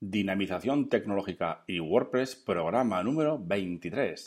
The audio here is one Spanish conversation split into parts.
Dinamización tecnológica y WordPress, programa número 23.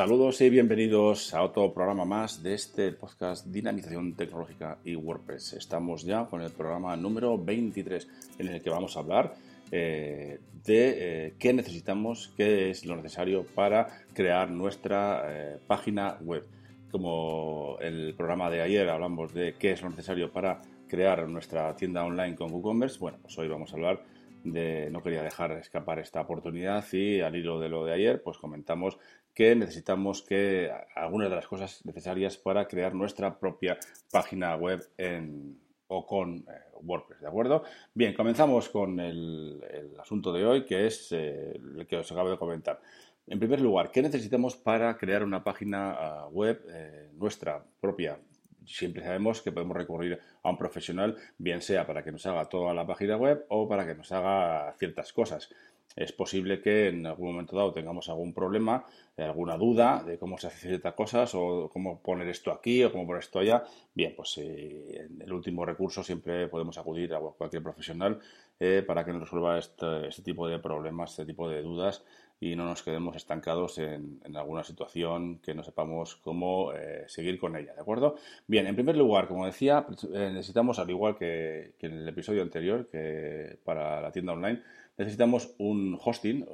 Saludos y bienvenidos a otro programa más de este podcast Dinamización Tecnológica y WordPress. Estamos ya con el programa número 23 en el que vamos a hablar eh, de eh, qué necesitamos, qué es lo necesario para crear nuestra eh, página web. Como el programa de ayer hablamos de qué es lo necesario para crear nuestra tienda online con WooCommerce, bueno, pues hoy vamos a hablar de, no quería dejar escapar esta oportunidad y al hilo de lo de ayer, pues comentamos que necesitamos que algunas de las cosas necesarias para crear nuestra propia página web en, o con eh, WordPress, ¿de acuerdo? Bien, comenzamos con el, asunto de hoy, que es eh, el que os acabo de comentar. En primer lugar, ¿qué necesitamos para crear una página ah, web eh, nuestra propia? Siempre sabemos que podemos recurrir a un profesional, bien sea para que nos haga toda la página web o para que nos haga ciertas cosas es posible que en algún momento dado tengamos algún problema, eh, alguna duda de cómo se hace ciertas cosas o cómo poner esto aquí o cómo poner esto allá. Bien, pues eh, en el último recurso siempre podemos acudir a cualquier profesional eh, para que nos resuelva este, este, tipo de problemas, este tipo de dudas y no nos quedemos estancados en, alguna situación que no sepamos cómo seguir con ella, ¿de acuerdo? Bien, en primer lugar, como decía, necesitamos, al igual que, que en el episodio anterior, que para la tienda online, necesitamos un hosting,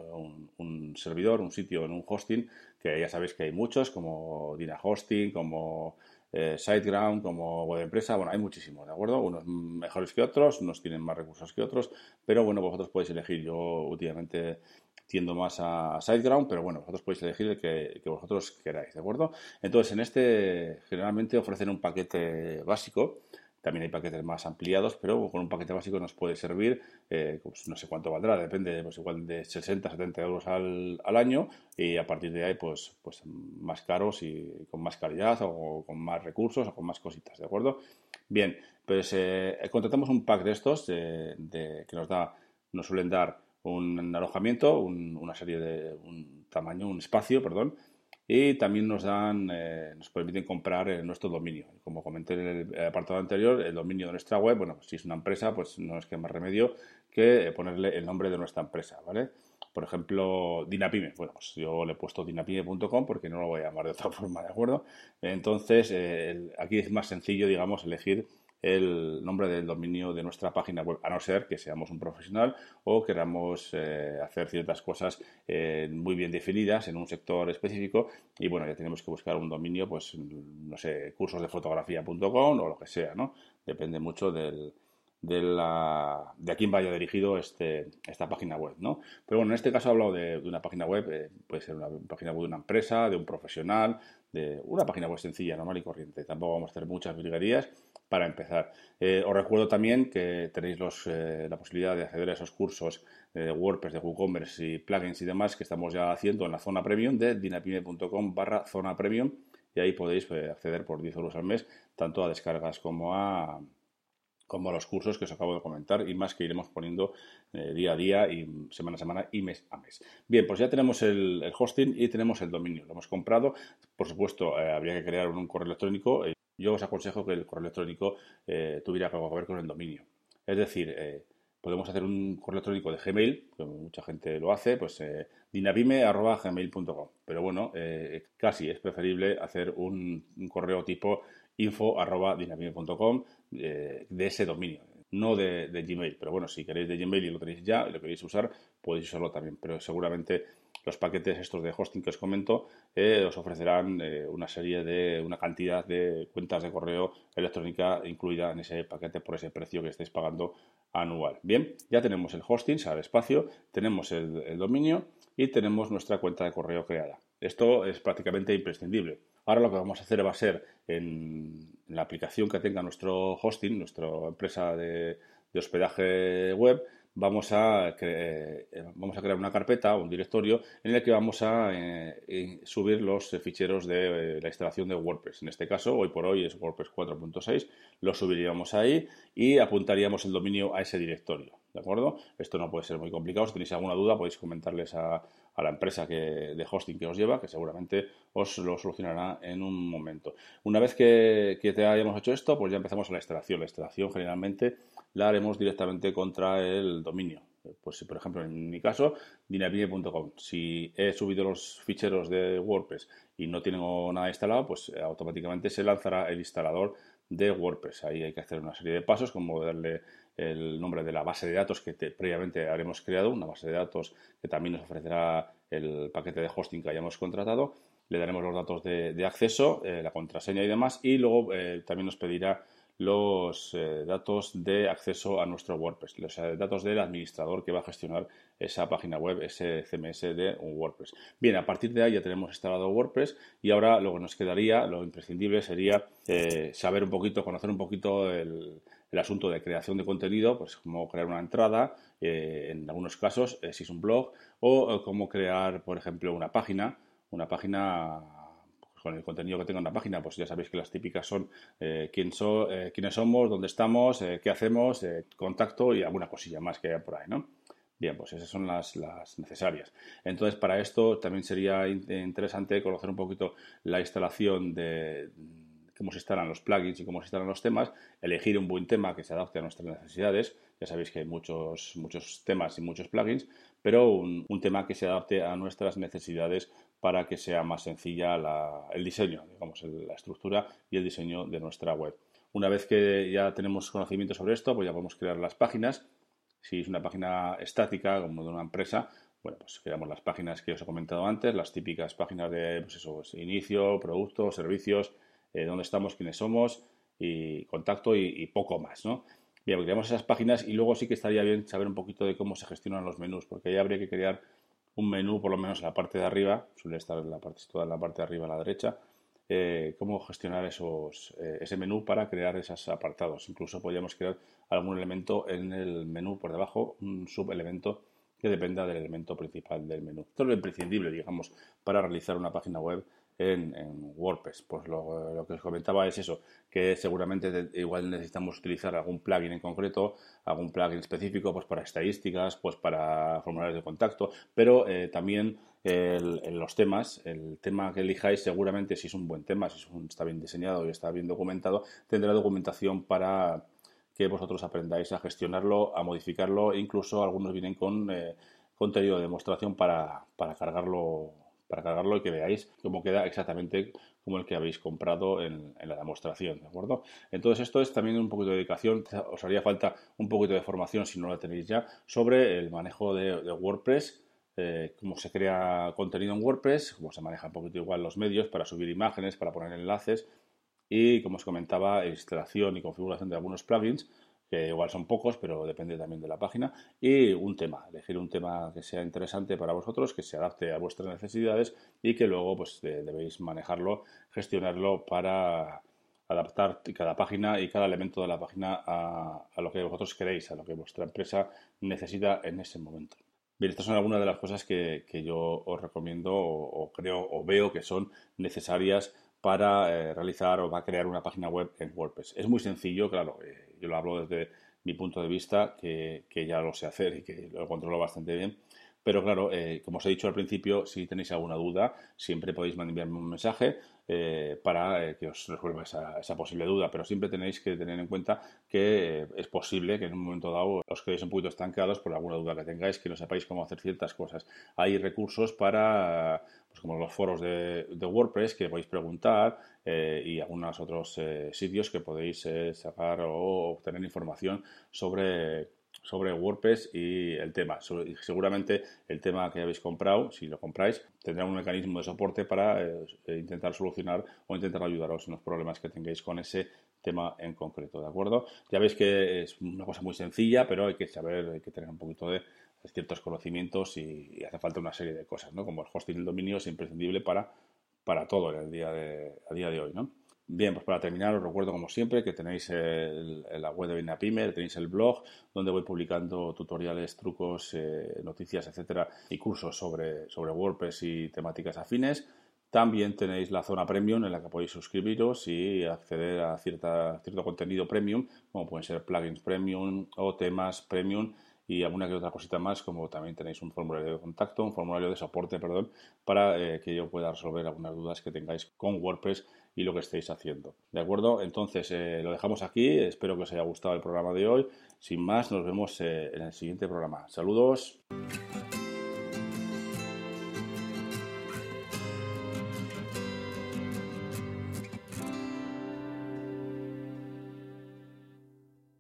un, servidor, un sitio en un hosting, que ya sabéis que hay muchos, como Dina Hosting, como eh, SiteGround, como web empresa, bueno, hay muchísimos, ¿de acuerdo? Unos mejores que otros, unos tienen más recursos que otros, pero bueno, vosotros podéis elegir. Yo últimamente tiendo más a, SiteGround, pero bueno, vosotros podéis elegir el que, que, vosotros queráis, ¿de acuerdo? Entonces, en este generalmente ofrecen un paquete básico también hay paquetes más ampliados, pero con un paquete básico nos puede servir, eh, pues no sé cuánto valdrá, depende, pues igual de 60, 70 euros al, año y a partir de ahí, pues, pues más caros y con más calidad o con más recursos o con más cositas, ¿de acuerdo? Bien, pues eh, contratamos un pack de estos de, que nos da, nos suelen dar un alojamiento, una serie de un tamaño, un espacio, perdón, y también nos dan, eh, nos permiten comprar eh, nuestro dominio. Como comenté en el apartado anterior, el dominio de nuestra web, bueno, si es una empresa, pues no es que más remedio que eh, ponerle el nombre de nuestra empresa, ¿vale? Por ejemplo, Dinapime. Bueno, pues yo le he puesto dinapime.com porque no lo voy a llamar de otra forma, ¿de acuerdo? Entonces, aquí es más sencillo, digamos, elegir el nombre del dominio de nuestra página web, a no ser que seamos un profesional o queramos eh, hacer ciertas cosas eh, muy bien definidas en un sector específico y bueno, ya tenemos que buscar un dominio, pues no sé, cursos de fotografía.com o lo que sea, ¿no? Depende mucho del, de, la, de a quién vaya dirigido este, esta página web, ¿no? Pero bueno, en este caso he hablado de, una página web, eh, puede ser una página web de una empresa, de un profesional, de una página web sencilla, normal y corriente. Tampoco vamos a hacer muchas virguerías para empezar. Eh, os recuerdo también que tenéis eh, la posibilidad de acceder a esos cursos de WordPress, de WooCommerce y plugins y demás que estamos ya haciendo en la zona premium de dinapime.com barra zona premium y ahí podéis acceder por 10 euros al mes tanto a descargas como a como los cursos que os acabo de comentar y más que iremos poniendo eh, día a día y semana a semana y mes a mes. Bien, pues ya tenemos el, hosting y tenemos el dominio. Lo hemos comprado. Por supuesto, eh, habría que crear un, correo electrónico. Eh, yo os aconsejo que el correo electrónico tuviera algo que ver con el dominio. Es decir, podemos hacer un correo electrónico de Gmail, como mucha gente lo hace, pues dinavime.gmail.com. Pero bueno, casi es preferible hacer un, correo tipo info.dinamime.com eh, de ese dominio, no de, Gmail. Pero bueno, si queréis de Gmail y lo tenéis ya y lo queréis usar, podéis usarlo también. Pero seguramente los paquetes estos de hosting que os comento eh, os ofrecerán eh, una serie de, una cantidad de cuentas de correo electrónica incluida en ese paquete por ese precio que estáis pagando anual. Bien, ya tenemos el hosting, sale espacio, tenemos el dominio y tenemos nuestra cuenta de correo creada. Esto es prácticamente imprescindible. Ahora lo que vamos a hacer va a ser en, la aplicación que tenga nuestro hosting, nuestra empresa de, hospedaje web, vamos a, eh, vamos a crear una carpeta o un directorio en el que vamos a eh, subir los ficheros de la instalación de WordPress. En este caso, hoy por hoy es WordPress 4.6, lo subiríamos ahí y apuntaríamos el dominio a ese directorio. ¿De acuerdo? Esto no puede ser muy complicado. Si tenéis alguna duda, podéis comentarles a, a la empresa que, de hosting que os lleva, que seguramente os lo solucionará en un momento. Una vez que, que te hayamos hecho esto, pues ya empezamos a la instalación. La instalación generalmente la haremos directamente contra el dominio. Pues por ejemplo, en mi caso, dinapine.com. Si he subido los ficheros de WordPress y no tengo nada instalado, pues automáticamente se lanzará el instalador de WordPress. Ahí hay que hacer una serie de pasos, como darle el nombre de la base de datos que previamente habremos creado, una base de datos que también nos ofrecerá el paquete de hosting que hayamos contratado. Le daremos los datos de, acceso, eh, la contraseña y demás, y luego eh, también nos pedirá los eh, datos de acceso a nuestro WordPress, los datos del administrador que va a gestionar esa página web, ese CMS de un WordPress. Bien, a partir de ahí ya tenemos instalado WordPress y ahora lo que nos quedaría, lo imprescindible sería saber un poquito, conocer un poquito el, asunto de creación de contenido, pues cómo crear una entrada, eh, en algunos casos, eh, si es un blog, o eh, cómo crear, por ejemplo, una página, una página con el contenido que tenga una página, pues ya sabéis que las típicas son quién so, quiénes somos, dónde estamos, qué hacemos, contacto y alguna cosilla más que haya por ahí, ¿no? Bien, pues esas son las, las, necesarias. Entonces, para esto también sería interesante conocer un poquito la instalación de cómo se instalan los plugins y cómo se instalan los temas, elegir un buen tema que se adapte a nuestras necesidades. Ya sabéis que hay muchos, muchos temas y muchos plugins, pero un, tema que se adapte a nuestras necesidades para que sea más sencilla el diseño, digamos, la estructura y el diseño de nuestra web. Una vez que ya tenemos conocimiento sobre esto, pues ya podemos crear las páginas. Si es una página estática, como de una empresa, bueno, pues creamos las páginas que os he comentado antes, las típicas páginas de pues eso, pues inicio, productos, servicios, eh, dónde estamos, quiénes somos y contacto y, poco más, ¿no? Bien, creamos esas páginas y luego sí que estaría bien saber un poquito de cómo se gestionan los menús, porque ahí habría que crear un menú, por lo menos en la parte de arriba, suele estar en la parte, toda en la parte de arriba a la derecha, eh, cómo gestionar esos, eh, ese menú para crear esos apartados. Incluso podríamos crear algún elemento en el menú por debajo, un subelemento que dependa del elemento principal del menú. Esto es lo imprescindible, digamos, para realizar una página web en, WordPress. Pues lo, que os comentaba es eso, que seguramente igual necesitamos utilizar algún plugin en concreto, algún plugin específico pues para estadísticas, pues para formularios de contacto, pero eh, también en los temas, el tema que elijáis seguramente si es un buen tema, si está bien diseñado y está bien documentado, tendrá documentación para que vosotros aprendáis a gestionarlo, a modificarlo, e incluso algunos vienen con eh, contenido de demostración para, para cargarlo para cargarlo y que veáis cómo queda exactamente como el que habéis comprado en, la demostración, ¿de acuerdo? Entonces esto es también un poquito de dedicación, os haría falta un poquito de formación si no la tenéis ya sobre el manejo de, WordPress, eh, cómo se crea contenido en WordPress, cómo se maneja un poquito igual los medios para subir imágenes, para poner enlaces y, como os comentaba, instalación y configuración de algunos plugins que igual son pocos, pero depende también de la página, y un tema, elegir un tema que sea interesante para vosotros, que se adapte a vuestras necesidades y que luego pues debéis manejarlo, gestionarlo para adaptar cada página y cada elemento de la página a, lo que vosotros queréis, a lo que vuestra empresa necesita en ese momento. Bien, estas son algunas de las cosas que, yo os recomiendo o, creo o veo que son necesarias para eh, realizar o va a crear una página web en WordPress. Es muy sencillo, claro, eh, yo lo hablo desde mi punto de vista, que, ya lo sé hacer y que lo controlo bastante bien. Pero claro, eh, como os he dicho al principio, si tenéis alguna duda, siempre podéis enviarme un mensaje eh, para eh, que os resuelva esa, posible duda. Pero siempre tenéis que tener en cuenta que es posible que en un momento dado os quedéis un poquito estancados por alguna duda que tengáis, que no sepáis cómo hacer ciertas cosas. Hay recursos para, pues como los foros de, WordPress que podéis preguntar, y algunos otros sitios que podéis sacar o obtener información sobre, sobre WordPress y el tema. Seguramente el tema que habéis comprado, si lo compráis, tendrá un mecanismo de soporte para intentar solucionar o intentar ayudaros en los problemas que tengáis con ese tema en concreto, ¿de acuerdo? Ya veis que es una cosa muy sencilla, pero hay que saber, hay que tener un poquito de ciertos conocimientos y, hace falta una serie de cosas, ¿no? Como el hosting del dominio es imprescindible para para todo en el día de, a día de hoy, ¿no? Bien, pues para terminar os recuerdo como siempre que tenéis el, la web de Binapime, tenéis el blog donde voy publicando tutoriales, trucos, eh, noticias, etcétera y cursos sobre, sobre WordPress y temáticas afines. También tenéis la zona premium en la que podéis suscribiros y acceder a cierta, cierto contenido premium, como pueden ser plugins premium o temas premium y alguna que otra cosita más, como también tenéis un formulario de contacto, un formulario de soporte, perdón, para eh, que yo pueda resolver algunas dudas que tengáis con WordPress y lo que estéis haciendo. ¿De acuerdo? Entonces eh, lo dejamos aquí. Espero que os haya gustado el programa de hoy. Sin más, nos vemos eh, en el siguiente programa. Saludos.